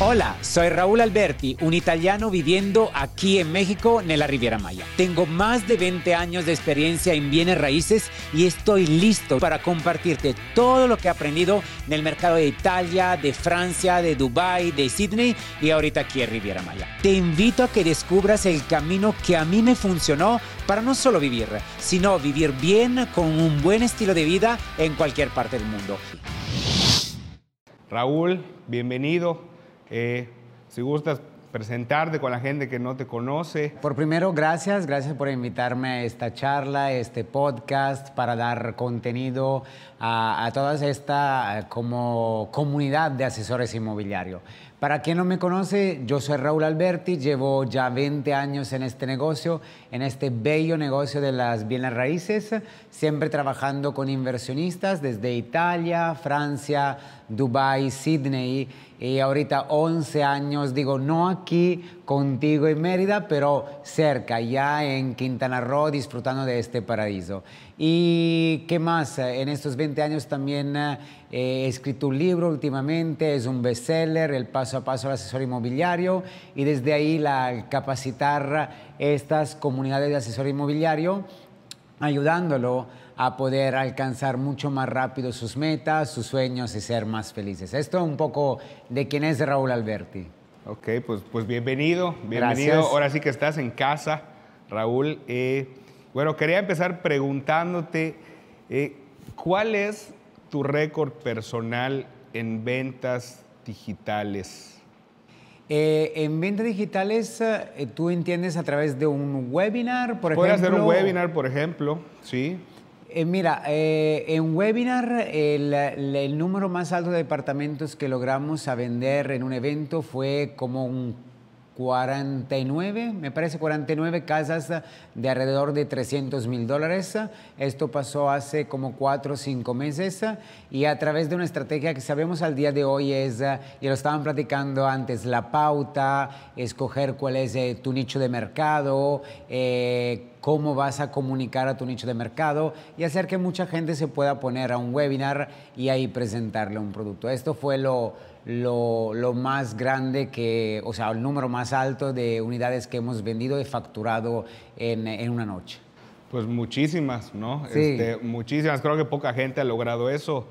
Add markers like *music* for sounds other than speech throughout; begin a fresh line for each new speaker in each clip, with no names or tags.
Hola, soy Raúl Alberti, un italiano viviendo aquí en México, en la Riviera Maya. Tengo más de 20 años de experiencia en bienes raíces y estoy listo para compartirte todo lo que he aprendido en el mercado de Italia, de Francia, de Dubai, de Sydney y ahorita aquí en Riviera Maya. Te invito a que descubras el camino que a mí me funcionó para no solo vivir, sino vivir bien con un buen estilo de vida en cualquier parte del mundo.
Raúl, bienvenido. Eh, si gustas presentarte con la gente que no te conoce.
Por primero, gracias, gracias por invitarme a esta charla, este podcast, para dar contenido a, a toda esta como comunidad de asesores inmobiliarios. Para quien no me conoce, yo soy Raúl Alberti, llevo ya 20 años en este negocio, en este bello negocio de las bienes raíces, siempre trabajando con inversionistas desde Italia, Francia, Dubai, Sydney y ahorita 11 años, digo, no aquí contigo en Mérida, pero cerca, ya en Quintana Roo, disfrutando de este paraíso. ¿Y qué más? En estos 20 años también eh, he escrito un libro últimamente, es un bestseller, El paso a paso al asesor inmobiliario, y desde ahí la capacitar estas comunidades de asesor inmobiliario, ayudándolo a poder alcanzar mucho más rápido sus metas, sus sueños y ser más felices. Esto es un poco de quién es Raúl Alberti.
Ok, pues, pues bienvenido, bienvenido. Ahora sí que estás en casa, Raúl. Eh, bueno, quería empezar preguntándote, eh, ¿cuál es tu récord personal en ventas digitales?
Eh, en ventas digitales, tú entiendes a través de un webinar,
por ejemplo. Puede hacer un webinar, por ejemplo, sí.
Eh, mira, eh, en webinar el, número más alto de departamentos que logramos a vender en un evento fue como un 49, me parece 49 casas de alrededor de 300 mil dólares. Esto pasó hace como cuatro o cinco meses y a través de una estrategia que sabemos al día de hoy es, y lo estaban platicando antes, la pauta, escoger cuál es eh, tu nicho de mercado, eh, cómo vas a comunicar a tu nicho de mercado y hacer que mucha gente se pueda poner a un webinar y ahí presentarle un producto. Esto fue lo lo, más grande que, o sea, el número más alto de unidades que hemos vendido y facturado en, una noche.
Pues muchísimas, ¿no? Este, muchísimas, creo que poca gente ha logrado eso.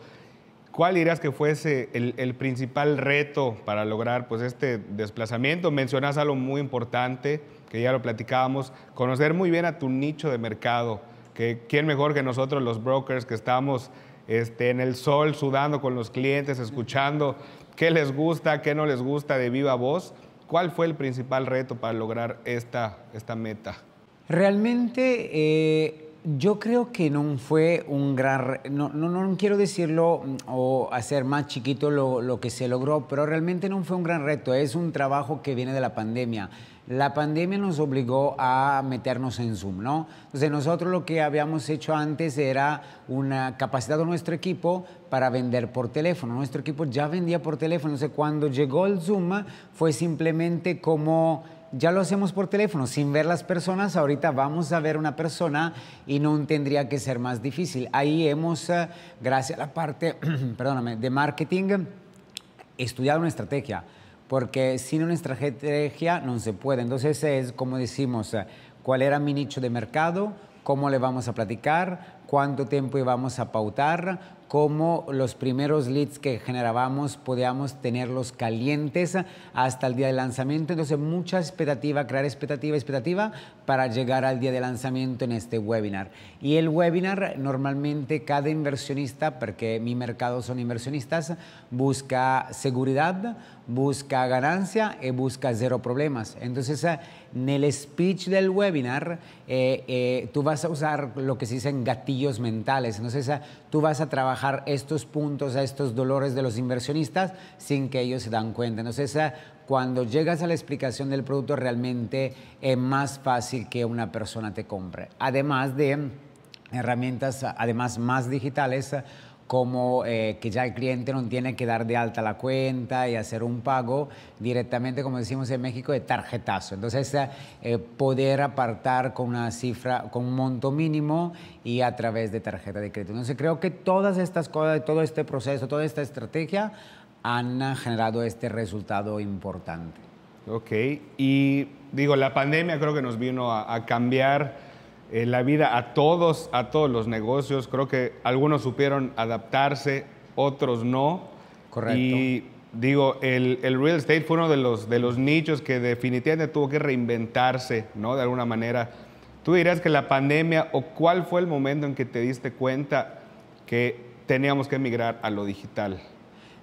¿Cuál dirías que fuese el, principal reto para lograr pues, este desplazamiento? Mencionas algo muy importante, que ya lo platicábamos, conocer muy bien a tu nicho de mercado. Que, ¿Quién mejor que nosotros los brokers que estamos este, en el sol, sudando con los clientes, escuchando qué les gusta, qué no les gusta de viva voz. ¿Cuál fue el principal reto para lograr esta, esta meta?
Realmente eh, yo creo que no fue un gran... No, no, no quiero decirlo mm, o hacer más chiquito lo, lo que se logró, pero realmente no fue un gran reto. Es un trabajo que viene de la pandemia la pandemia nos obligó a meternos en Zoom, ¿no? Entonces nosotros lo que habíamos hecho antes era una capacidad de nuestro equipo para vender por teléfono. Nuestro equipo ya vendía por teléfono. Entonces cuando llegó el Zoom fue simplemente como ya lo hacemos por teléfono, sin ver las personas, ahorita vamos a ver una persona y no tendría que ser más difícil. Ahí hemos, eh, gracias a la parte, *clears throat* perdóname, de marketing, estudiado una estrategia porque sin una estrategia no se puede. Entonces es como decimos, eh, cuál era mi nicho de mercado, cómo le vamos a platicar, cuánto tiempo íbamos a pautar, cómo los primeros leads que generábamos podíamos tenerlos calientes hasta el día de lanzamiento. Entonces, mucha expectativa, crear expectativa, expectativa para llegar al día de lanzamiento en este webinar. Y el webinar, normalmente cada inversionista, porque mi mercado son inversionistas, busca seguridad, busca ganancia y busca cero problemas. Entonces, en el speech del webinar, eh, eh, tú vas a usar lo que se dicen gatillos mentales. Entonces, tú vas a trabajar estos puntos, estos dolores de los inversionistas sin que ellos se dan cuenta. Entonces, cuando llegas a la explicación del producto, realmente es más fácil que una persona te compre. Además de herramientas, además más digitales, como eh, que ya el cliente no tiene que dar de alta la cuenta y hacer un pago directamente, como decimos en México, de tarjetazo. Entonces, eh, poder apartar con una cifra, con un monto mínimo y a través de tarjeta de crédito. Entonces, creo que todas estas cosas, todo este proceso, toda esta estrategia han generado este resultado importante.
Ok, y digo, la pandemia creo que nos vino a, cambiar eh, la vida a todos, a todos los negocios. Creo que algunos supieron adaptarse, otros no.
Correcto.
Y digo, el, el, real estate fue uno de los, de los nichos que definitivamente tuvo que reinventarse, ¿no? De alguna manera. ¿Tú dirías que la pandemia o cuál fue el momento en que te diste cuenta que teníamos que emigrar a lo digital?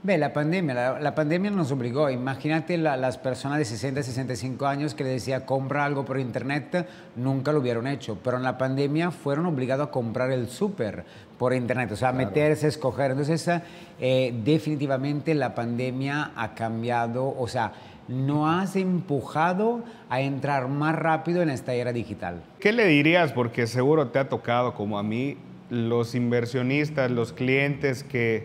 Ve, la pandemia, la, pandemia nos obligó. Imagínate las personas de 60, 65 años que le decía compra algo por internet, nunca lo hubieran hecho. Pero en la pandemia fueron obligados a comprar el súper por internet, o sea, meterse, escoger. Entonces, eh, definitivamente la pandemia ha cambiado, o sea, no has empujado a entrar más rápido en esta era digital.
¿Qué le dirías? Porque seguro te ha tocado, como a mí, los inversionistas, los clientes que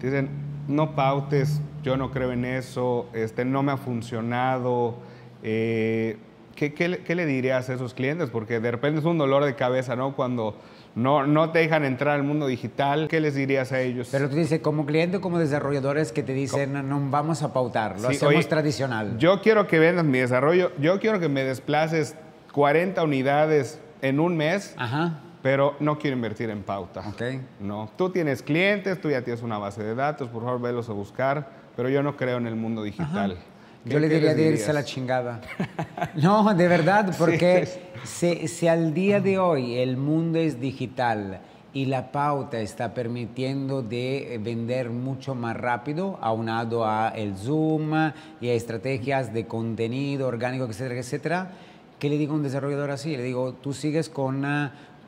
dicen, no pautes, yo no creo en eso, este, no me ha funcionado. Eh, ¿qué, le dirías a esos clientes? Porque de repente es un dolor de cabeza, ¿no? Cuando no, no te dejan entrar al mundo digital, ¿qué les dirías a ellos?
Pero tú dices, como cliente o como desarrolladores que te dicen, no vamos a pautar, lo hacemos tradicional.
Yo quiero que vendas mi desarrollo, yo quiero que me desplaces 40 unidades en un mes.
Ajá
pero no quiero invertir en pauta.
Okay.
No, tú tienes clientes, tú ya tienes una base de datos, por favor, velos a buscar, pero yo no creo en el mundo digital.
Yo le diría de irse a la chingada. *laughs* no, de verdad, *laughs* porque si, al día de hoy el mundo es digital y la pauta está permitiendo de vender mucho más rápido, aunado a el Zoom y a estrategias de contenido orgánico, etcétera, etcétera, ¿qué le digo a un desarrollador así? Le digo, tú sigues con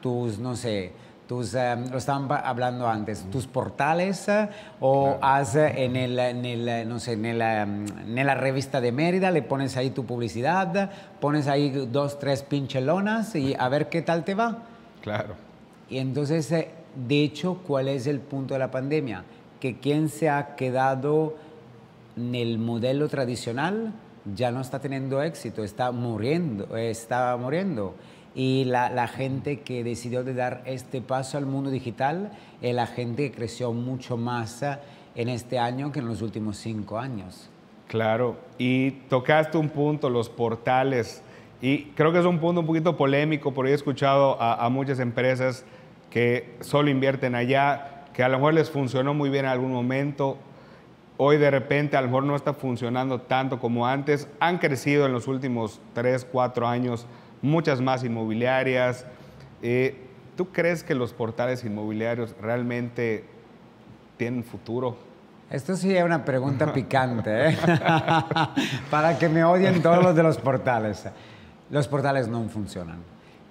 tus, no sé, tus, em, lo estaban hablando antes, tus portales eh, o haz en el, en el, no sé, en, el, em, en, la revista de Mérida, le pones ahí tu publicidad, pones ahí dos, tres pinchelonas y a ver qué tal te va.
Claro.
Y entonces, eh, de hecho, ¿cuál es el punto de la pandemia? Que quien se ha quedado en el modelo tradicional ya no está teniendo éxito, está muriendo, está muriendo y la, gente que decidió de dar este paso al mundo digital es la gente que creció mucho más eh, en este año que en los últimos cinco años.
Claro, y tocaste un punto, los portales, y creo que es un punto un poquito polémico, porque he escuchado a, a muchas empresas que solo invierten allá, que a lo mejor les funcionó muy bien en algún momento, hoy de repente a lo mejor no está funcionando tanto como antes, han crecido en los últimos tres, cuatro años muchas más inmobiliarias. Eh, ¿Tú crees que los portales inmobiliarios realmente tienen futuro?
Esto sí es una pregunta *laughs* picante, ¿eh? *laughs* para que me odien todos los de los portales. Los portales no funcionan.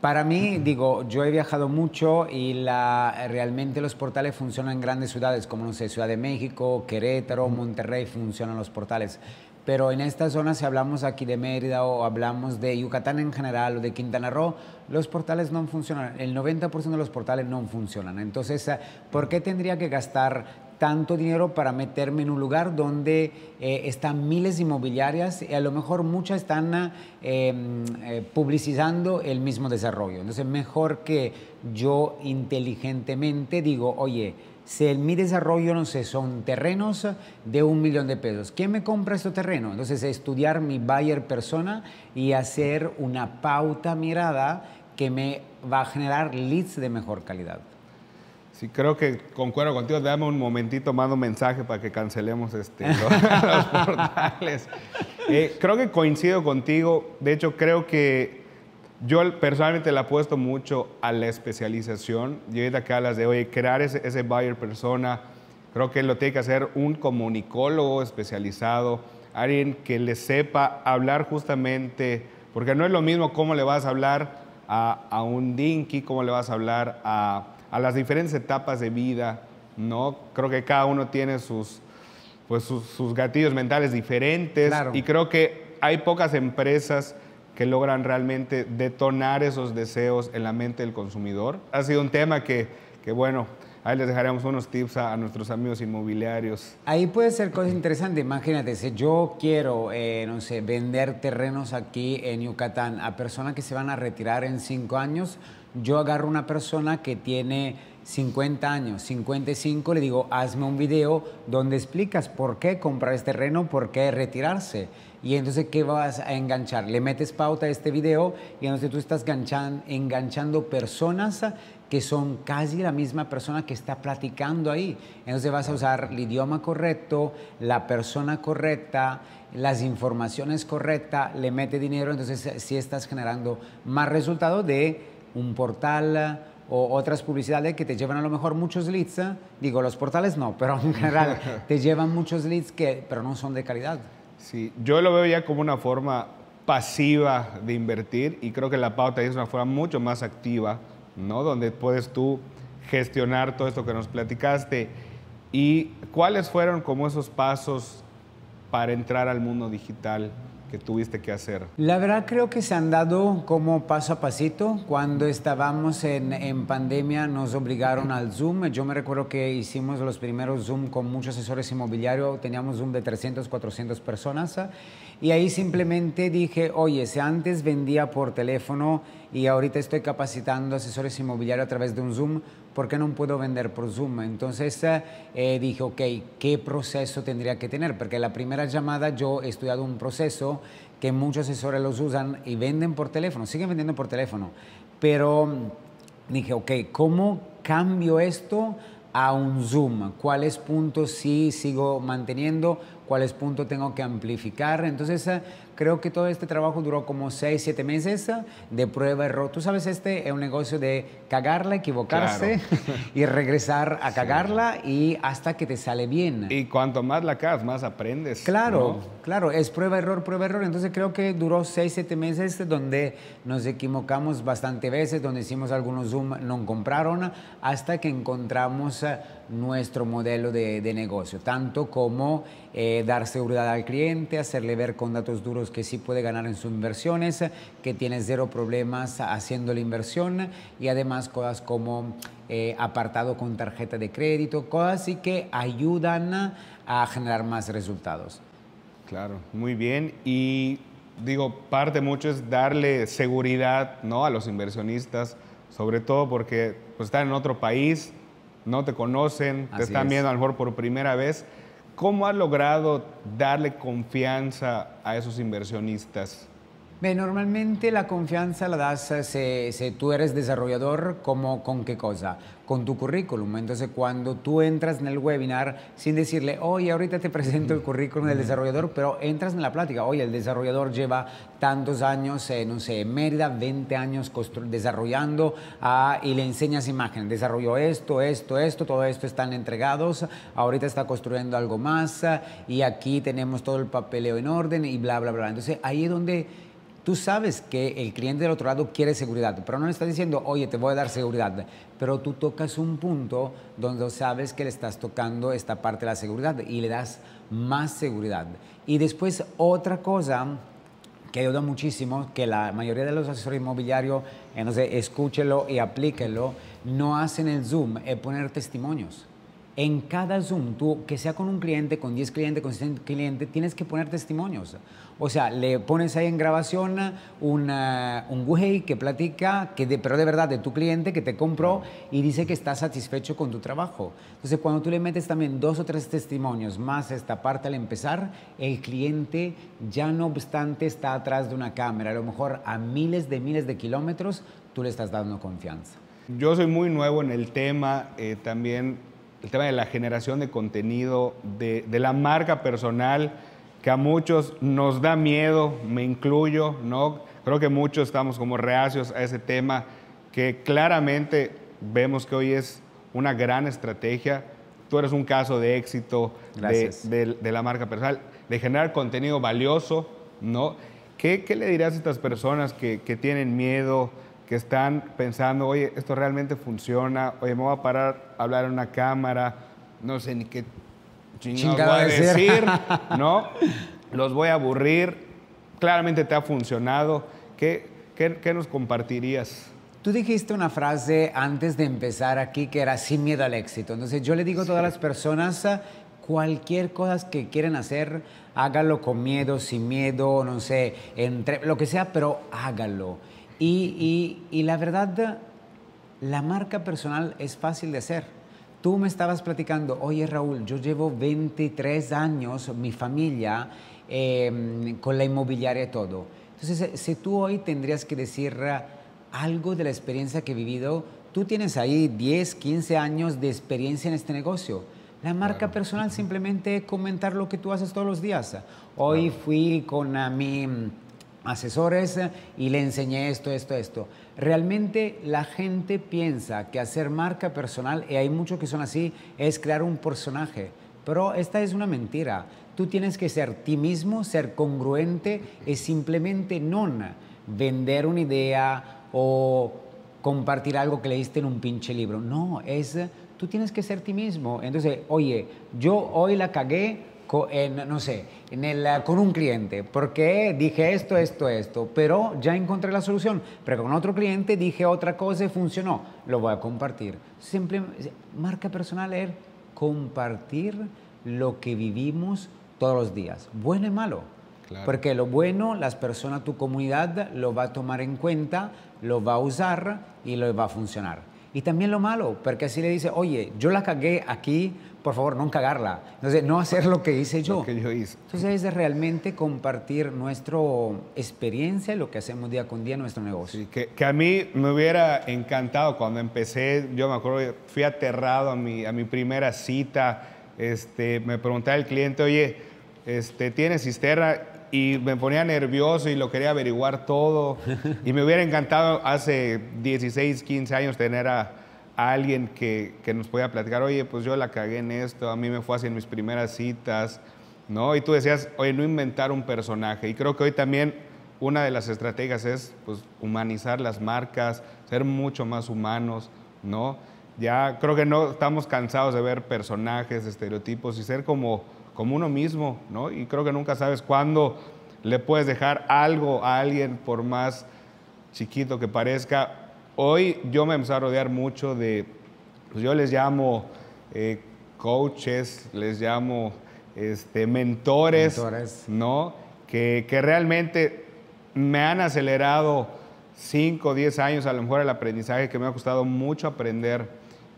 Para mí, digo, yo he viajado mucho y la, realmente los portales funcionan en grandes ciudades, como no sé, Ciudad de México, Querétaro, Monterrey, funcionan los portales pero en esta zona, si hablamos aquí de Mérida o hablamos de Yucatán en general o de Quintana Roo, los portales no funcionan. El 90% de los portales no funcionan. Entonces, eh, ¿por qué tendría que gastar tanto dinero para meterme en un lugar donde eh, están miles de inmobiliarias y a lo mejor muchas están em, eh, publicizando el mismo desarrollo? Entonces, mejor que yo inteligentemente digo, oye, mi desarrollo, no sé, son terrenos de un millón de pesos. ¿Quién me compra este terreno? Entonces, estudiar mi buyer persona y hacer una pauta mirada que me va a generar leads de mejor calidad.
Sí, creo que concuerdo contigo. Dame un momentito, mando un mensaje para que cancelemos este, *laughs* los, portales. Eh, creo que coincido contigo. De hecho, creo que yo personalmente le apuesto mucho a la especialización. Y ahorita que hablas de, oye, crear ese, ese buyer persona, creo que lo tiene que hacer un comunicólogo especializado, alguien que le sepa hablar justamente, porque no es lo mismo cómo le vas a hablar a, a un dinky, cómo le vas a hablar a, a, las diferentes etapas de vida, ¿no? Creo que cada uno tiene sus, pues sus, sus gatillos mentales diferentes y creo que hay pocas empresas que logran realmente detonar esos deseos en la mente del consumidor. Ha sido un tema que, que bueno, ahí les dejaremos unos tips a, nuestros amigos inmobiliarios.
Ahí puede ser cosa interesante. Imagínate, si yo quiero, eh, no sé, vender terrenos aquí en Yucatán a personas que se van a retirar en cinco años, yo agarro una persona que tiene 50 años, 55, le digo, hazme un video donde explicas por qué comprar este terreno, por qué retirarse. Y entonces, ¿qué vas a enganchar? Le metes pauta a este video y entonces tú estás enganchando personas que son casi la misma persona que está platicando ahí. Entonces vas a usar el idioma correcto, la persona correcta, las informaciones correctas, le mete dinero, entonces sí estás generando más resultados de un portal o otras publicidades que te llevan a lo mejor muchos leads. Digo, los portales no, pero en general *laughs* te llevan muchos leads que, pero no son de calidad.
Sí, yo lo veo ya como una forma pasiva de invertir y creo que la pauta es una forma mucho más activa, ¿no? Donde puedes tú gestionar todo esto que nos platicaste. ¿Y cuáles fueron como esos pasos para entrar al mundo digital? Que tuviste que hacer?
La verdad creo que se han dado como paso a pasito. Cuando estábamos en, en, pandemia nos obligaron al Zoom. Yo me recuerdo que hicimos los primeros Zoom con muchos asesores inmobiliarios. Teníamos Zoom de 300, 400 personas. Y ahí simplemente dije, oye, si antes vendía por teléfono y ahorita estoy capacitando asesores inmobiliarios a través de un Zoom, ¿por qué no puedo vender por Zoom? Entonces eh, dije, ok, ¿qué proceso tendría que tener? Porque la primera llamada yo he estudiado un proceso que muchos asesores los usan y venden por teléfono, siguen vendiendo por teléfono, pero dije, ok, ¿cómo cambio esto a un Zoom? ¿Cuáles puntos sí sigo manteniendo? ¿Cuáles puntos tengo que amplificar? Entonces Creo que todo este trabajo duró como 6, 7 meses de prueba error. Tú sabes, este es un negocio de cagarla, equivocarse *laughs* y regresar a cagarla y hasta que te sale bien.
Y cuanto más la cagas, más aprendes.
Claro, claro, es prueba error, prueba error. Entonces creo que duró 6, 7 meses donde nos equivocamos bastante veces, donde hicimos algunos Zoom, no compraron, hasta que encontramos nuestro modelo de, negocio, tanto como eh, dar seguridad al cliente, hacerle ver con datos duros que sí puede ganar en sus inversiones, que tiene cero problemas haciendo la inversión y además cosas como eh, apartado con tarjeta de crédito, cosas así que ayudan a generar más resultados.
Claro, muy bien. Y digo, parte mucho es darle seguridad ¿no? a los inversionistas, sobre todo porque pues, están en otro país, no te conocen, te están viendo a lo mejor por primera vez. ¿Cómo has logrado darle confianza a esos inversionistas?
Normalmente la confianza la das eh, si, tú eres desarrollador, como, ¿con qué cosa? Con tu currículum. Entonces, cuando tú entras en el webinar sin decirle, oye, ahorita te presento el currículum del desarrollador, pero entras en la plática, oye, el desarrollador lleva tantos años, eh, no sé, en Mérida, 20 años desarrollando ah, y le enseñas imagen, desarrolló esto, esto, esto, todo esto están entregados, ahorita está construyendo algo más y aquí tenemos todo el papeleo en orden y bla, bla, bla. Entonces, ahí es donde Tú sabes que el cliente del otro lado quiere seguridad, pero no le está diciendo, oye, te voy a dar seguridad. Pero tú tocas un punto donde sabes que le estás tocando esta parte de la seguridad y le das más seguridad. Y después otra cosa que ayuda muchísimo, que la mayoría de los asesores inmobiliarios, entonces escúchelo y aplíquelo, no hacen el Zoom, es poner testimonios. En cada Zoom, tú, que sea con un cliente, con 10 clientes, con 100 clientes, tienes que poner testimonios. O sea, le pones ahí en grabación una, un güey que platica, que de, pero de verdad de tu cliente que te compró y dice que está satisfecho con tu trabajo. Entonces, cuando tú le metes también dos o tres testimonios más esta parte al empezar, el cliente ya no obstante está atrás de una cámara, a lo mejor a miles de miles de kilómetros, tú le estás dando confianza.
Yo soy muy nuevo en el tema, eh, también el tema de la generación de contenido, de, de la marca personal que a muchos nos da miedo, me incluyo, ¿no? Creo que muchos estamos como reacios a ese tema, que claramente vemos que hoy es una gran estrategia. Tú eres un caso de éxito de, la marca personal, de generar contenido valioso, ¿no? ¿Qué, le dirías a estas personas que, que, tienen miedo, que están pensando, oye, esto realmente funciona, oye, me voy a parar a hablar en una cámara, no sé ni qué chingada a decir, *laughs* ¿no? Los voy a aburrir. Claramente te ha funcionado. ¿Qué, qué, nos compartirías?
Tú dijiste una frase antes de empezar aquí que era sin miedo al éxito. Entonces yo le digo a todas las personas, cualquier cosa que quieren hacer, hágalo con miedo, sin miedo, no sé, entre, lo que sea, pero hágalo. Y, y, y la verdad, La marca personal es fácil de hacer. Tú me estabas platicando, oye Raúl, yo llevo 23 años, mi familia, em, con la inmobiliaria y todo. Entonces, si tú hoy tendrías que decir algo de la experiencia que he vivido, tú tienes ahí 10, 15 años de experiencia en este negocio. La marca personal simplemente comentar lo que tú haces todos los días. Hoy fui con a mi asesores y le enseñé esto, esto, esto. Realmente la gente piensa que hacer marca personal, y hay muchos que son así, es crear un personaje. Pero esta es una mentira. Tú tienes que ser ti mismo, ser congruente y simplemente no vender una idea o compartir algo que leíste en un pinche libro. No, es tú tienes que ser ti mismo. Entonces, oye, yo hoy la cagué no sé, en el, con un cliente, porque dije esto, esto, esto, pero ya encontré la solución. Pero con otro cliente dije otra cosa y funcionó. Lo voy a compartir. Simple, marca personal es compartir lo que vivimos todos los días, bueno y malo. Porque lo bueno, las personas, tu comunidad lo va a tomar en cuenta, lo va a usar y lo va a funcionar. Y también lo malo, porque así le dice, oye, yo la cagué aquí, por favor, no cagarla. Entonces, no hacer lo que hice yo.
Lo que yo hice.
Entonces, es realmente compartir nuestra experiencia y lo que hacemos día con día en nuestro negocio.
que, que, a mí me hubiera encantado cuando empecé, yo me acuerdo, fui aterrado a mi, a mi primera cita, este, me preguntaba el cliente, oye, este, ¿tienes cisterna? Y me ponía nervioso y lo quería averiguar todo. *laughs* Y me hubiera encantado hace 16, 15 años tener a, alguien que, que, nos podía platicar, oye, pues yo la cagué en esto, a mí me fue así en mis primeras citas, ¿no? Y tú decías, oye, no inventar un personaje. Y creo que hoy también una de las estrategias es pues, humanizar las marcas, ser mucho más humanos, ¿no? Ya creo que no estamos cansados de ver personajes, estereotipos y ser como como uno mismo, ¿no? Y creo que nunca sabes cuándo le puedes dejar algo a alguien por más chiquito que parezca. Hoy yo me empecé a rodear mucho de, pues yo les llamo eh, coaches, les llamo este, mentores, ¿no? Que, que, realmente me han acelerado 5 o 10 años a lo mejor el aprendizaje que me ha costado mucho aprender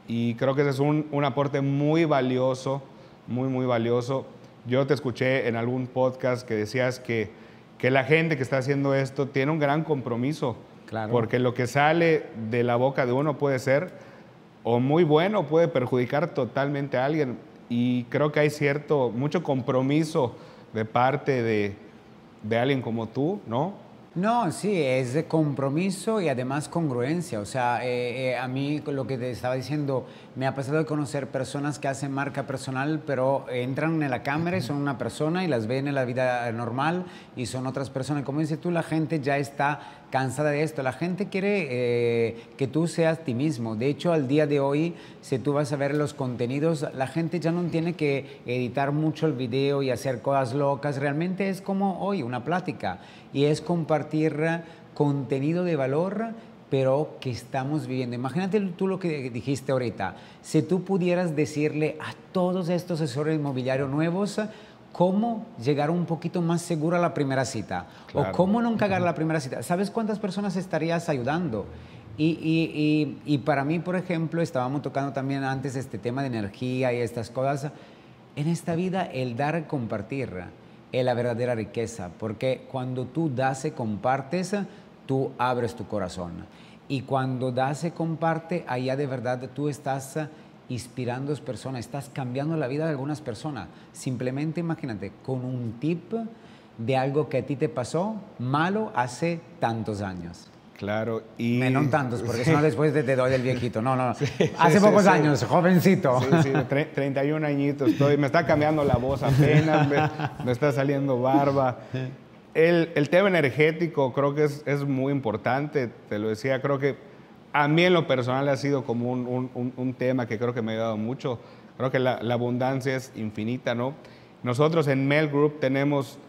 y creo que ese es un, un aporte muy valioso muy, muy valioso. Yo te escuché en algún podcast que decías que, que la gente que está haciendo esto tiene un gran compromiso. Claro. Porque lo que sale de la boca de uno puede ser o muy bueno, puede perjudicar totalmente a alguien. Y creo que hay cierto, mucho compromiso de parte de, de alguien como tú, ¿no?
No, sí, es de compromiso y además congruencia. O sea, eh, eh, a mí lo que te estaba diciendo, me ha pasado de conocer personas que hacen marca personal, pero entran en la cámara y son una persona y las ven en la vida normal y son otras personas. Como dices tú, la gente ya está cansada de esto. La gente quiere eh, que tú seas ti mismo. De hecho, al día de hoy, si tú vas a ver los contenidos, la gente ya no tiene que editar mucho el video y hacer cosas locas. Realmente es como hoy, una plática. Y es compartir contenido de valor pero que estamos viviendo. Imagínate tú lo que dijiste ahorita. Si tú pudieras decirle a todos estos asesores inmobiliarios nuevos, cómo llegar un poquito más seguro a la primera cita o cómo no cagar la primera cita. ¿Sabes cuántas personas estarías ayudando? Y, y, para mí, por ejemplo, estábamos tocando también antes este tema de energía y estas cosas. En esta vida, el dar y compartir es la verdadera riqueza, porque cuando tú das y compartes, tú abres tu corazón. Y cuando das y comparte, allá de verdad tú estás inspirando a personas, estás cambiando la vida de algunas personas. Simplemente imagínate, con un tip de algo que a ti te pasó malo hace tantos años.
Claro,
y... No tantos, porque *laughs* si no después te, doy del viejito. No, no, hace pocos años, jovencito.
Sí, sí, 31 añitos estoy, me está cambiando la voz apenas, me, está saliendo barba. El, tema energético creo que es, es muy importante, te lo decía, creo que a mí en lo personal ha sido como un, tema que creo que me ha ayudado mucho. Creo que la, abundancia es infinita, ¿no? Nosotros en Mel Group tenemos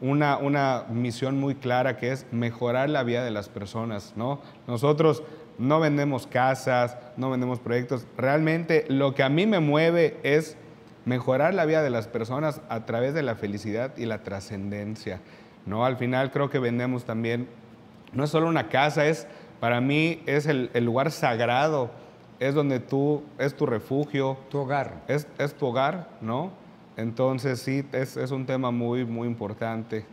una, una, misión muy clara que es mejorar la vida de las personas, ¿no? Nosotros no vendemos casas, no vendemos proyectos. Realmente lo que a mí me mueve es mejorar la vida de las personas a través de la felicidad y la trascendencia, ¿no? Al final creo que vendemos también, no es solo una casa, es Para mí es el, lugar sagrado, es donde tú, es tu refugio.
Tu hogar.
Es, es tu hogar, ¿no? Entonces sí, es, es un tema muy, muy importante.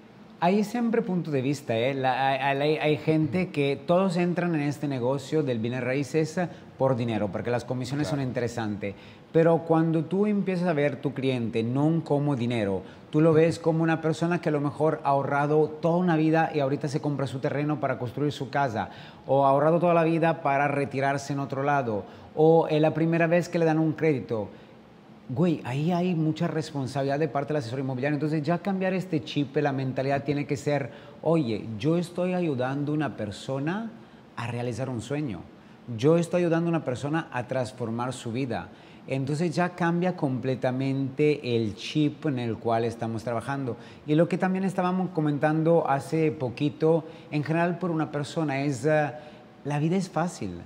Hay siempre punto de vista. ¿eh? hay, gente que todos entran en este negocio del bienes raíces por dinero, porque las comisiones son interesantes. Pero cuando tú empiezas a ver tu cliente no como dinero, tú lo ves como una persona que a lo mejor ha ahorrado toda una vida y ahorita se compra su terreno para construir su casa, o ha ahorrado toda la vida para retirarse en otro lado, o es la primera vez que le dan un crédito güey, ahí hay mucha responsabilidad de parte del asesor inmobiliario. Entonces ya cambiar este chip, la mentalidad tiene que ser, oye, yo estoy ayudando a una persona a realizar un sueño. Yo estoy ayudando a una persona a transformar su vida. Entonces ya cambia completamente el chip en el cual estamos trabajando. Y lo que también estábamos comentando hace poquito, en general por una persona, es, uh, la vida es fácil.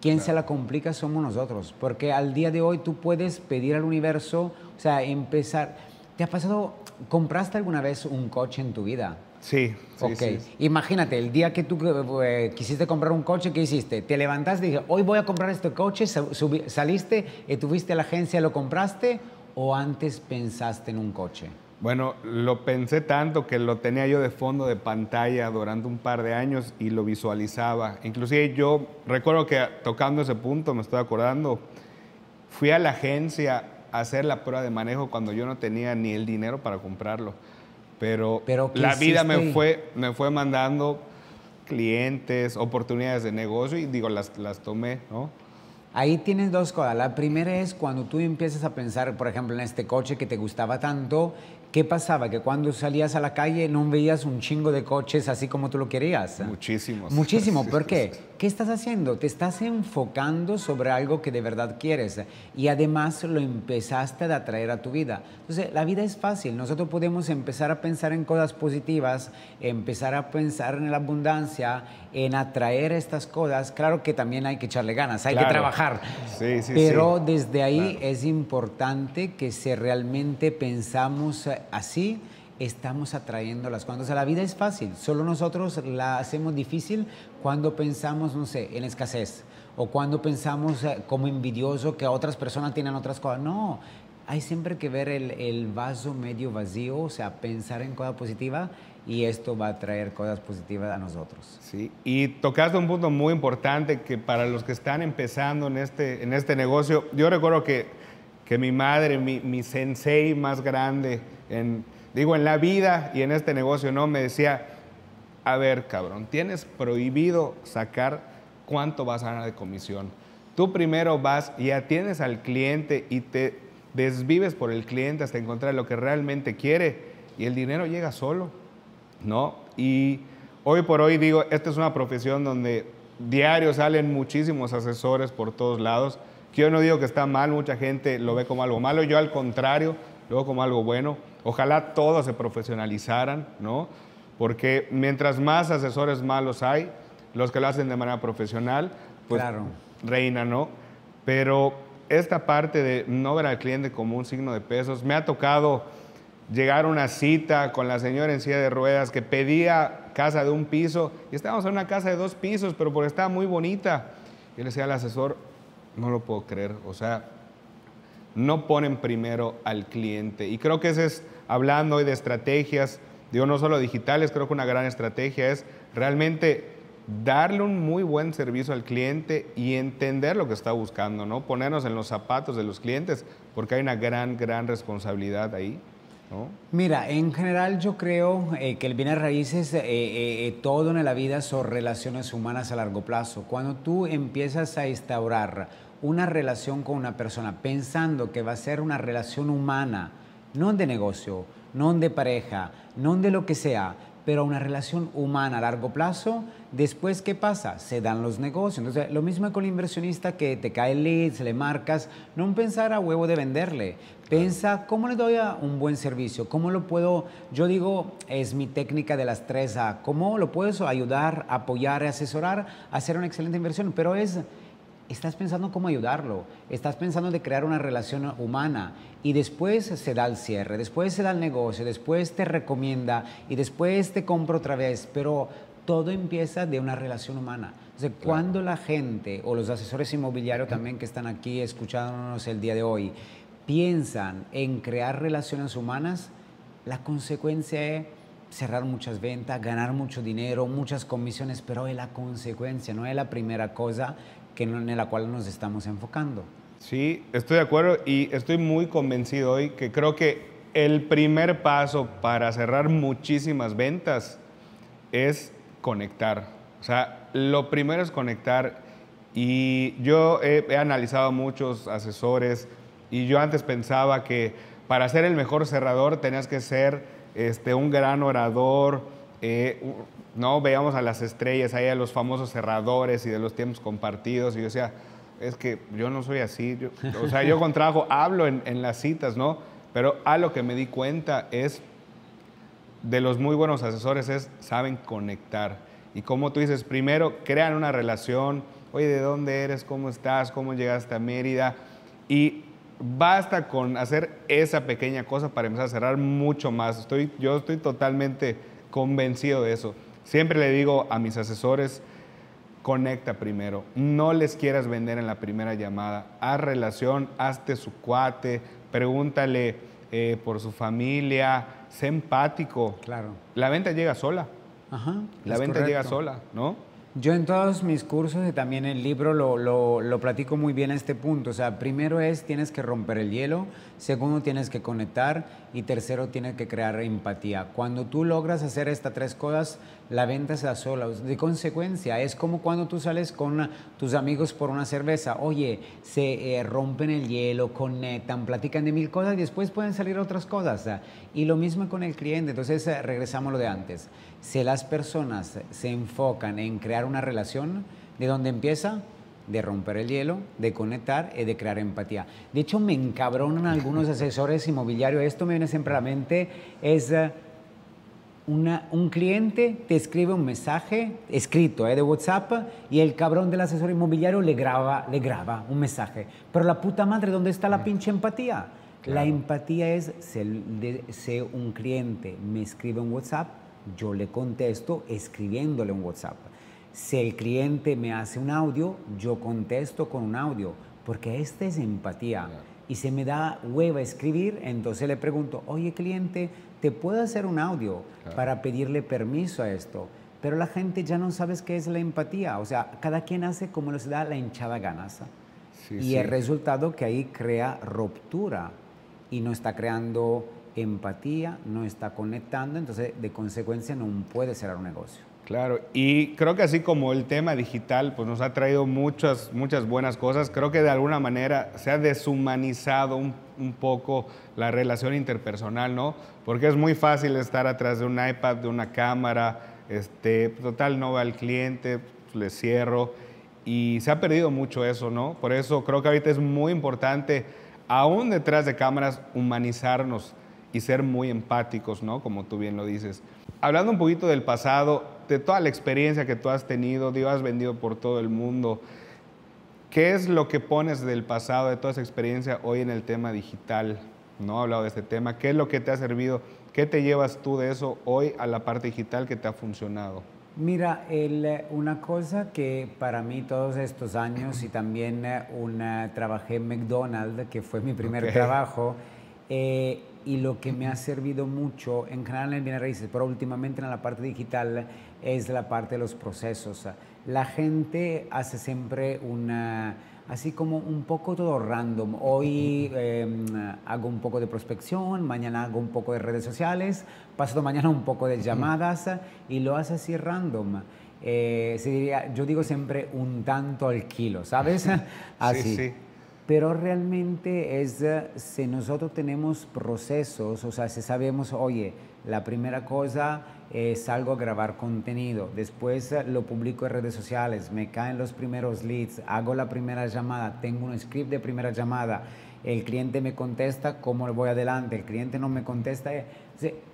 Quien se la complica somos nosotros, porque al día de hoy tú puedes pedir al universo, o sea, empezar. ¿Te ha pasado, compraste alguna vez un coche en tu vida?
Sí, sí,
okay. Imagínate, el día que tú eh, quisiste comprar un coche, ¿qué hiciste? Te levantaste y dije, hoy voy a comprar este coche, saliste, y tuviste a la agencia, lo compraste, o antes pensaste en un coche?
Bueno, lo pensé tanto que lo tenía yo de fondo de pantalla durante un par de años y lo visualizaba. Inclusive yo recuerdo que tocando ese punto, me estoy acordando, fui a la agencia a hacer la prueba de manejo cuando yo no tenía ni el dinero para comprarlo. Pero, la vida me fue, me fue mandando clientes, oportunidades de negocio y digo, las, las tomé, ¿no?
Ahí tienes dos cosas. La primera es cuando tú empiezas a pensar, por ejemplo, en este coche que te gustaba tanto ¿Qué pasaba? Que cuando salías a la calle no veías un chingo de coches así como tú lo querías.
Muchísimos.
Muchísimo. *laughs* ¿Por qué? ¿Qué estás haciendo? Te estás enfocando sobre algo que de verdad quieres y además lo empezaste a atraer a tu vida. Entonces, la vida es fácil. Nosotros podemos empezar a pensar en cosas positivas, empezar a pensar en la abundancia, en atraer estas cosas. Claro que también hay que echarle ganas, hay que trabajar.
Sí, sí,
Pero desde ahí es importante que si realmente pensamos así estamos atrayendo las cosas. la vida es fácil, solo nosotros la hacemos difícil cuando pensamos, no sé, en escasez o cuando pensamos eh, como envidioso que otras personas tienen otras cosas. No, hay siempre que ver el, vaso medio vacío, o sea, pensar en cosas positivas y esto va a traer cosas positivas a nosotros.
Sí, y tocaste un punto muy importante que para los que están empezando en este, en este negocio, yo recuerdo que, que mi madre, mi, mi sensei más grande, en, digo, en la vida y en este negocio, ¿no? Me decía, a ver, cabrón, tienes prohibido sacar cuánto vas a ganar de comisión. Tú primero vas y atiendes al cliente y te desvives por el cliente hasta encontrar lo que realmente quiere y el dinero llega solo, ¿no? Y hoy por hoy digo, esta es una profesión donde diario salen muchísimos asesores por todos lados, que yo no digo que está mal, mucha gente lo ve como algo malo, yo al contrario, lo veo como algo bueno Ojalá todos se profesionalizaran, ¿no? Porque mientras más asesores malos hay, los que lo hacen de manera profesional, pues reina, ¿no? Pero esta parte de no ver al cliente como un signo de pesos, me ha tocado llegar a una cita con la señora en silla de ruedas que pedía casa de un piso y estábamos en una casa de dos pisos, pero porque estaba muy bonita. Y le decía al asesor, no lo puedo creer, o sea, no ponen primero al cliente. Y creo que ese es hablando hoy de estrategias, digo, no solo digitales, creo que una gran estrategia es realmente darle un muy buen servicio al cliente y entender lo que está buscando, ¿no? Ponernos en los zapatos de los clientes, porque hay una gran, gran responsabilidad ahí.
Mira, en general yo creo eh, que el bienes raíces, eh, eh, todo en la vida son relaciones humanas a largo plazo. Cuando tú empiezas a instaurar una relación con una persona pensando que va a ser una relación humana, no de negocio, no de pareja, no de lo que sea, pero una relación humana a largo plazo, después, ¿qué pasa? Se dan los negocios. Entonces, lo mismo con el inversionista que te cae el lead, se le marcas, no pensar a huevo de venderle. Piensa, ¿cómo le doy a un buen servicio? ¿Cómo lo puedo, yo digo, es mi técnica de las tres A, ¿cómo lo puedo ayudar, apoyar, asesorar a hacer una excelente inversión? Pero es estás pensando cómo ayudarlo, estás pensando de crear una relación humana y después se da el cierre, después se da el negocio, después te recomienda y después te compra otra vez, pero todo empieza de una relación humana. Entonces, cuando la gente o los asesores inmobiliarios también que están aquí escuchándonos el día de hoy piensan en crear relaciones humanas, la consecuencia es cerrar muchas ventas, ganar mucho dinero, muchas comisiones, pero es la consecuencia, no es la primera cosa que en la cual nos estamos enfocando.
Sí, estoy de acuerdo y estoy muy convencido hoy que creo que el primer paso para cerrar muchísimas ventas es conectar. O sea, lo primero es conectar y yo he, he analizado muchos asesores y yo antes pensaba que para ser el mejor cerrador tenías que ser este, un gran orador, eh, no veamos a las estrellas, ahí a los famosos cerradores y de los tiempos compartidos. Y yo decía, es que yo no soy así. o sea, yo con trabajo hablo en, en, las citas, ¿no? Pero a lo que me di cuenta es, de los muy buenos asesores, es saben conectar. Y como tú dices, primero crean una relación, oye, ¿de dónde eres? ¿Cómo estás? ¿Cómo llegaste a Mérida? Y basta con hacer esa pequeña cosa para empezar a cerrar mucho más. Estoy, yo estoy totalmente convencido de eso. Siempre le digo a mis asesores, conecta primero. No les quieras vender en la primera llamada. Haz relación, hazte su cuate, pregúntale eh, por su familia, sé empático.
Claro.
La venta llega sola.
Ajá.
La venta llega sola, ¿no?
Yo en todos mis cursos y también en el libro lo, lo, platico muy bien a este punto. O sea, primero es tienes que romper el hielo, segundo tienes que conectar y tercero tienes que crear empatía. Cuando tú logras hacer estas tres cosas, la venta se da sola. De consecuencia, es como cuando tú sales con tus amigos por una cerveza. Oye, se eh, rompen el hielo, conectan, platican de mil cosas y después pueden salir otras cosas. Y lo mismo con el cliente. Entonces, eh, regresamos a lo de antes. Si las personas se enfocan en crear una relación, ¿de dónde empieza? De romper el hielo, de conectar y de crear empatía. De hecho, me encabronan algunos asesores inmobiliarios. Esto me viene siempre a la mente. Es eh, una, un cliente te escribe un mensaje escrito eh, de WhatsApp y el cabrón del asesor inmobiliario le graba, le graba un mensaje. Pero la puta madre, ¿dónde está la pinche empatía? La empatía es si un cliente me escribe un WhatsApp, yo le contesto escribiéndole un WhatsApp. Si el cliente me hace un audio, yo contesto con un audio, porque esta es empatía. Y se me da hueva escribir, entonces le pregunto, oye cliente, ¿te puedo hacer un audio para pedirle permiso a esto? Pero la gente ya no sabe qué es la empatía. O sea, cada quien hace como les da la hinchada ganas. y el resultado que ahí crea ruptura y no está creando empatía, no está conectando, entonces de consecuencia no puede cerrar un negocio.
Claro, y creo que así como el tema digital pues nos ha traído muchas, muchas buenas cosas, creo que de alguna manera se ha deshumanizado un, un, poco la relación interpersonal, ¿no? Porque es muy fácil estar atrás de un iPad, de una cámara, este, total no va al cliente, pues, le cierro, y se ha perdido mucho eso, ¿no? Por eso creo que ahorita es muy importante, aún detrás de cámaras, humanizarnos y ser muy empáticos, ¿no? Como tú bien lo dices. Hablando un poquito del pasado, de toda la experiencia que tú has tenido, Dios has vendido por todo el mundo, ¿qué es lo que pones del pasado, de toda esa experiencia hoy en el tema digital? No he hablado de este tema. ¿Qué es lo que te ha servido? ¿Qué te llevas tú de eso hoy a la parte digital que te ha funcionado?
Mira, el, una cosa que para mí todos estos años y también eh, una, trabajé en McDonald's, que fue mi primer trabajo, eh, y lo que me ha servido mucho en general en bienes raíces, pero últimamente en la parte digital, es la parte de los procesos. La gente hace siempre una, así como un poco todo random. Hoy em, hago un poco de prospección, mañana hago un poco de redes sociales, pasado mañana un poco de llamadas y lo hace así random. Eh, se diría, yo digo siempre un tanto al kilo, ¿sabes? *laughs* Así. Sí, sí pero realmente es eh, si nosotros tenemos procesos, o sea, si sabemos, oye, la primera cosa es algo grabar contenido, después eh, lo publico en redes sociales, me caen los primeros leads, hago la primera llamada, tengo un script de primera llamada, el cliente me contesta, ¿cómo voy adelante? El cliente no me contesta. Eh,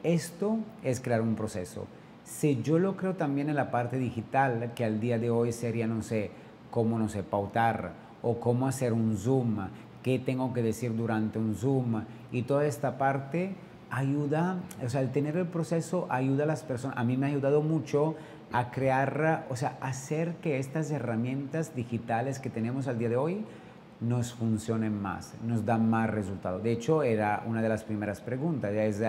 esto es crear un proceso. Si yo lo creo también en la parte digital, que al día de hoy sería, no sé, cómo, no sé, pautar, o cómo hacer un Zoom, qué tengo que decir durante un Zoom y toda esta parte, ayuda, o sea, el tener el proceso ayuda a las personas, a mí me ha ayudado mucho a crear, o sea, hacer que estas herramientas digitales que tenemos al día de hoy nos funcionen más, nos dan más resultados. De hecho, era una de las primeras preguntas, ya es,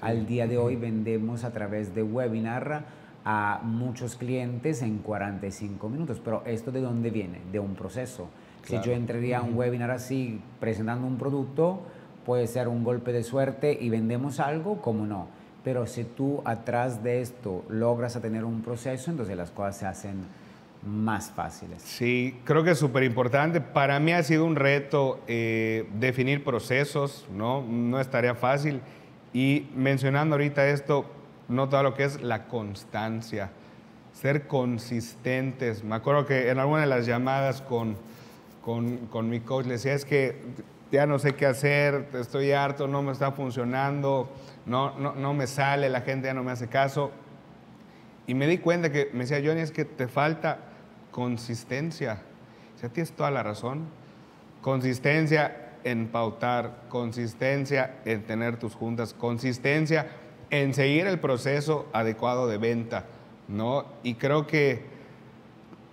al día de hoy vendemos a través de webinar a muchos clientes en 45 minutos, pero ¿esto de dónde viene? De un proceso. Si yo entraría a un webinar así, presentando un producto, puede ser un golpe de suerte y vendemos algo, como no. Pero si tú atrás de esto logras a tener un proceso, entonces las cosas se hacen más fáciles.
Sí, creo que es súper importante. Para mí ha sido un reto eh, definir procesos, ¿no? No es tarea fácil. Y mencionando ahorita esto, no todo lo que es la constancia, ser consistentes. Me acuerdo que en alguna de las llamadas con, con, con mi coach le decía, es que ya no sé qué hacer, estoy harto, no me está funcionando, no, no, no me sale, la gente ya no me hace caso. Y me di cuenta que me decía, Johnny, es que te falta consistencia. O sea, tienes toda la razón. Consistencia en pautar, consistencia en tener tus juntas, consistencia en seguir el proceso adecuado de venta, ¿no? Y creo que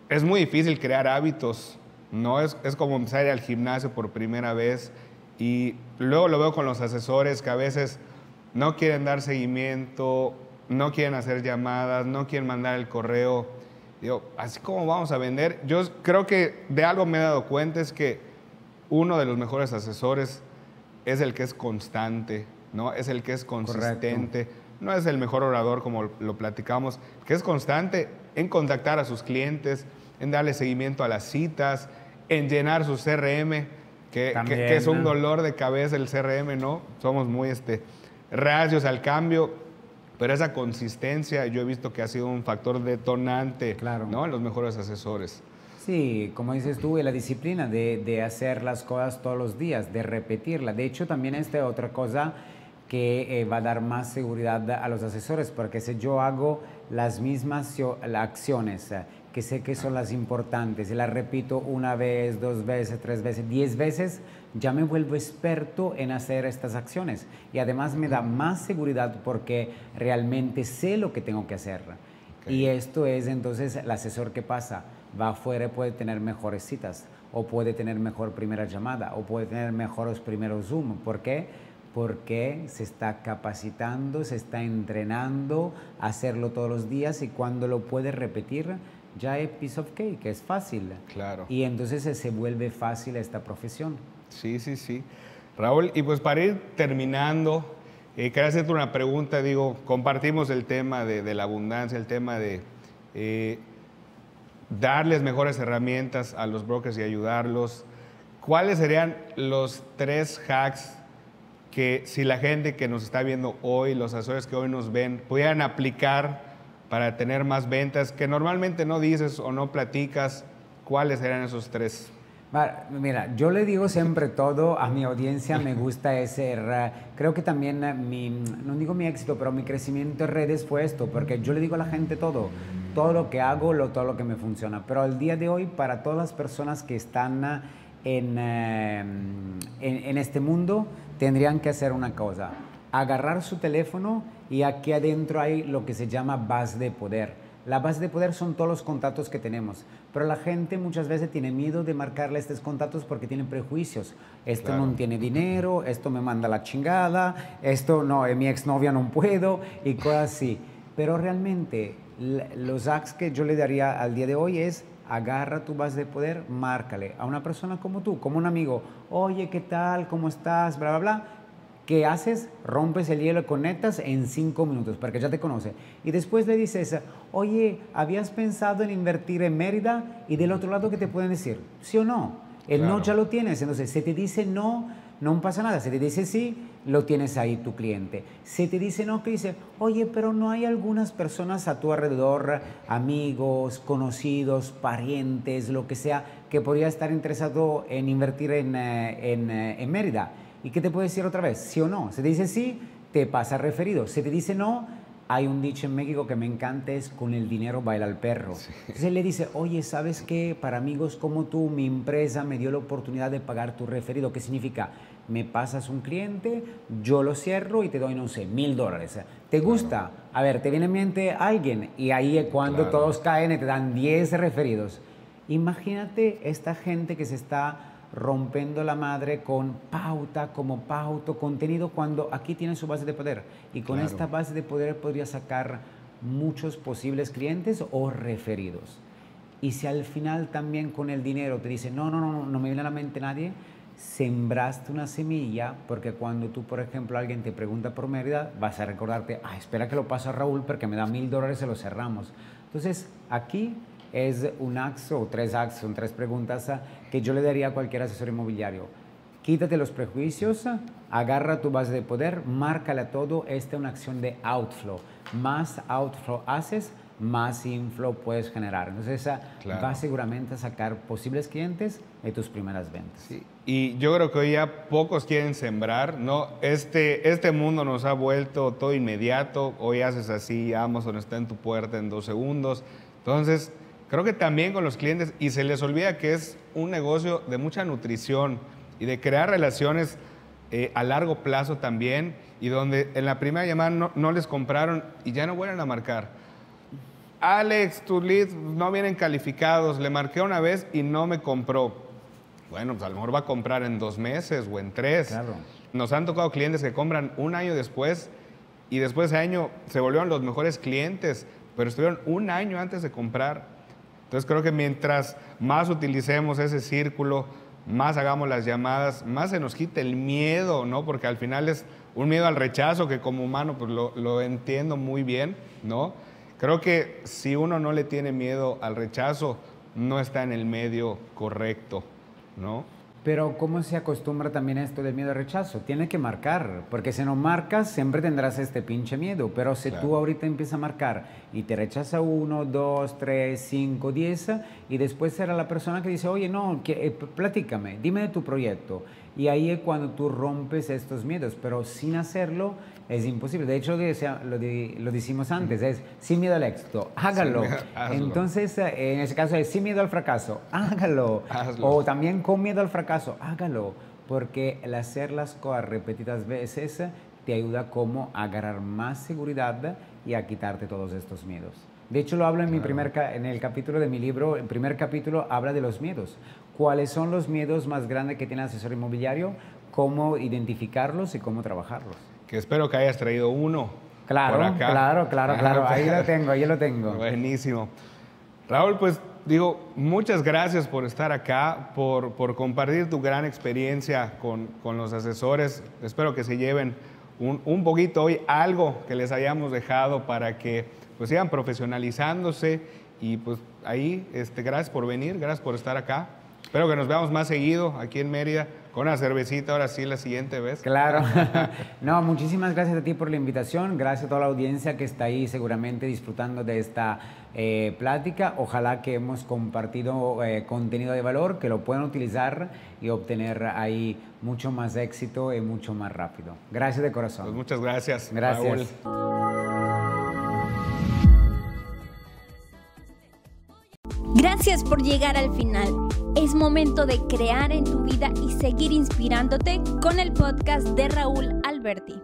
es muy difícil crear hábitos no es, es como empezar a ir al gimnasio por primera vez y luego lo veo con los asesores que a veces no quieren dar seguimiento, no quieren hacer llamadas, no quieren mandar el correo. Digo, así como vamos a vender, yo creo que de algo me he dado cuenta es que uno de los mejores asesores es el que es constante, ¿no? Es el que es consistente. No es el mejor orador como lo platicamos, que es constante en contactar a sus clientes, en darle seguimiento a las citas, en llenar su CRM, que, es un dolor de cabeza el CRM, ¿no? Somos muy este, reacios al cambio, pero esa consistencia yo he visto que ha sido un factor detonante claro. ¿no? en los mejores asesores.
Sí, como dices tú, la disciplina de, de, hacer las cosas todos los días, de repetirla. De hecho, también esta otra cosa que eh, va a dar más seguridad a los asesores, porque si yo hago las mismas acciones que sé que son las importantes, y las repito una vez, dos veces, tres veces, diez veces, ya me vuelvo experto en hacer estas acciones. Y además me da más seguridad porque realmente sé lo que tengo que hacer. Y esto es entonces el asesor que pasa, va afuera y puede tener mejores citas, o puede tener mejor primera llamada, o puede tener mejores primeros Zoom. ¿Por qué? Porque se está capacitando, se está entrenando a hacerlo todos los días y cuando lo puede repetir, ya es piece of cake, es fácil.
Claro.
Y entonces se vuelve fácil esta profesión.
Sí, sí, sí. Raúl, y pues para ir terminando, eh, quería hacerte una pregunta, digo, compartimos el tema de, la abundancia, el tema de eh, darles mejores herramientas a los brokers y ayudarlos. ¿Cuáles serían los tres hacks que si la gente que nos está viendo hoy, los asesores que hoy nos ven, pudieran aplicar para tener más ventas que normalmente no dices o no platicas? ¿Cuáles serían esos tres?
Mira, yo le digo siempre todo a mi audiencia, me gusta ese, creo que también mi, no digo mi éxito, pero mi crecimiento en redes fue esto, porque yo le digo a la gente todo, todo lo que hago, lo, todo lo que me funciona, pero al día de hoy, para todas las personas que están en, en, en este mundo, tendrían que hacer una cosa, agarrar su teléfono y aquí adentro hay lo que se llama base de poder. La base de poder son todos los contactos que tenemos, pero la gente muchas veces tiene miedo de marcarle estos contactos porque tienen prejuicios. Esto no tiene dinero, esto me manda la chingada, esto no, es mi exnovia no puedo y cosas así. Pero realmente los acts que yo le daría al día de hoy es agarra tu base de poder, márcale a una persona como tú, como un amigo, oye, ¿qué tal? ¿Cómo estás? Bla, bla, bla ¿Qué haces? Rompes el hielo, conectas en cinco minutos para que ya te conoce. Y después le dices, oye, ¿habías pensado en invertir en Mérida? Y del otro lado, ¿qué te pueden decir? ¿Sí o no? El no ya lo tienes. Entonces, si te dice no, no pasa nada. Si te dice sí, lo tienes ahí tu cliente. Si te dice no, que dice, oye, pero no hay algunas personas a tu alrededor, amigos, conocidos, parientes, lo que sea, que podría estar interesado en invertir en, eh, en, eh, en Mérida. ¿Y qué te puede decir otra vez? ¿Sí o no? Se te dice sí, te pasa referido. Se te dice no, hay un dicho en México que me encanta, es con el dinero baila el perro. Entonces él le dice, oye, ¿sabes qué? Para amigos como tú, mi empresa me dio la oportunidad de pagar tu referido. ¿Qué significa? Me pasas un cliente, yo lo cierro y te doy, no sé, mil dólares. ¿Te gusta? A ver, te viene en mente alguien y ahí es cuando todos caen y te dan 10 referidos. Imagínate esta gente que se está rompiendo la madre con pauta, como pauto, contenido, cuando aquí tiene su base de poder. Y con esta base de poder podría sacar muchos posibles clientes o referidos. Y si al final también con el dinero te dice, no, no, no, no me viene a la mente nadie, sembraste una semilla, porque cuando tú, por ejemplo, alguien te pregunta por Mérida, vas a recordarte, ah, espera que lo paso a Raúl porque me da mil dólares y lo cerramos. Entonces, aquí es un axo o tres axos, son tres preguntas ah, que yo le daría a cualquier asesor inmobiliario. Quítate los prejuicios, ah, agarra tu base de poder, márcala todo. Esta es una acción de outflow. Más outflow haces, más inflow puedes generar. Entonces, esa ah, va seguramente a sacar posibles clientes de tus primeras ventas.
Y yo creo que hoy ya pocos quieren sembrar, ¿no? Este, este mundo nos ha vuelto todo inmediato. Hoy haces así, Amazon está en tu puerta en dos segundos. Entonces, Creo que también con los clientes y se les olvida que es un negocio de mucha nutrición y de crear relaciones eh, a largo plazo también y donde en la primera llamada no, les compraron y ya no vuelven a marcar. Alex, tus leads no vienen calificados, le marqué una vez y no me compró. Bueno, pues a lo mejor va a comprar en dos meses o en tres. Claro. Nos han tocado clientes que compran un año después y después de ese año se volvieron los mejores clientes, pero estuvieron un año antes de comprar entonces creo que mientras más utilicemos ese círculo, más hagamos las llamadas, más se nos quite el miedo, ¿no? Porque al final es un miedo al rechazo que como humano pues lo, lo entiendo muy bien, ¿no? Creo que si uno no le tiene miedo al rechazo, no está en el medio correcto, ¿no?
Pero ¿cómo se acostumbra también a esto del miedo al rechazo? Tiene que marcar, porque si no marcas siempre tendrás este pinche miedo, pero si tú ahorita empiezas a marcar y te rechaza uno, dos, tres, cinco, diez, y después será la persona que dice, oye, no, que, eh, platícame, dime de tu proyecto. Y ahí es cuando tú rompes estos miedos, pero sin hacerlo es imposible. De hecho, lo, lo, decimos antes, es sin miedo al éxito, hágalo. *laughs* Entonces, eh, en ese caso es sin miedo al fracaso, hágalo. O también con miedo al fracaso, hágalo. Porque el hacer las cosas repetidas veces te ayuda como a agarrar más seguridad y a quitarte todos estos miedos. De hecho, lo hablo en, mi primer, en el capítulo de mi libro, el primer capítulo habla de los miedos. ¿Cuáles son los miedos más grandes que tiene el asesor inmobiliario? ¿Cómo identificarlos y cómo trabajarlos?
Que espero que hayas traído uno.
Claro, claro, claro, claro. Ahí lo tengo, ahí lo tengo.
Buenísimo. Raúl, pues digo, muchas gracias por estar acá, por, por compartir tu gran experiencia con, con, los asesores. Espero que se lleven un, un, poquito hoy algo que les hayamos dejado para que pues sigan profesionalizándose y pues ahí, este, gracias por venir, gracias por estar acá. Espero que nos veamos más seguido aquí en Mérida. Con una cervecita ahora sí la siguiente vez.
Claro. *laughs* *laughs* no, muchísimas gracias a ti por la invitación. Gracias a toda la audiencia que está ahí seguramente disfrutando de esta eh, plática. Ojalá que hemos compartido eh, contenido de valor, que lo puedan utilizar y obtener ahí mucho más éxito y mucho más rápido. Gracias de corazón.
Pues muchas gracias.
Gracias.
Gracias por llegar al final. Es momento de crear en tu vida y seguir inspirándote con el podcast de Raúl Alberti.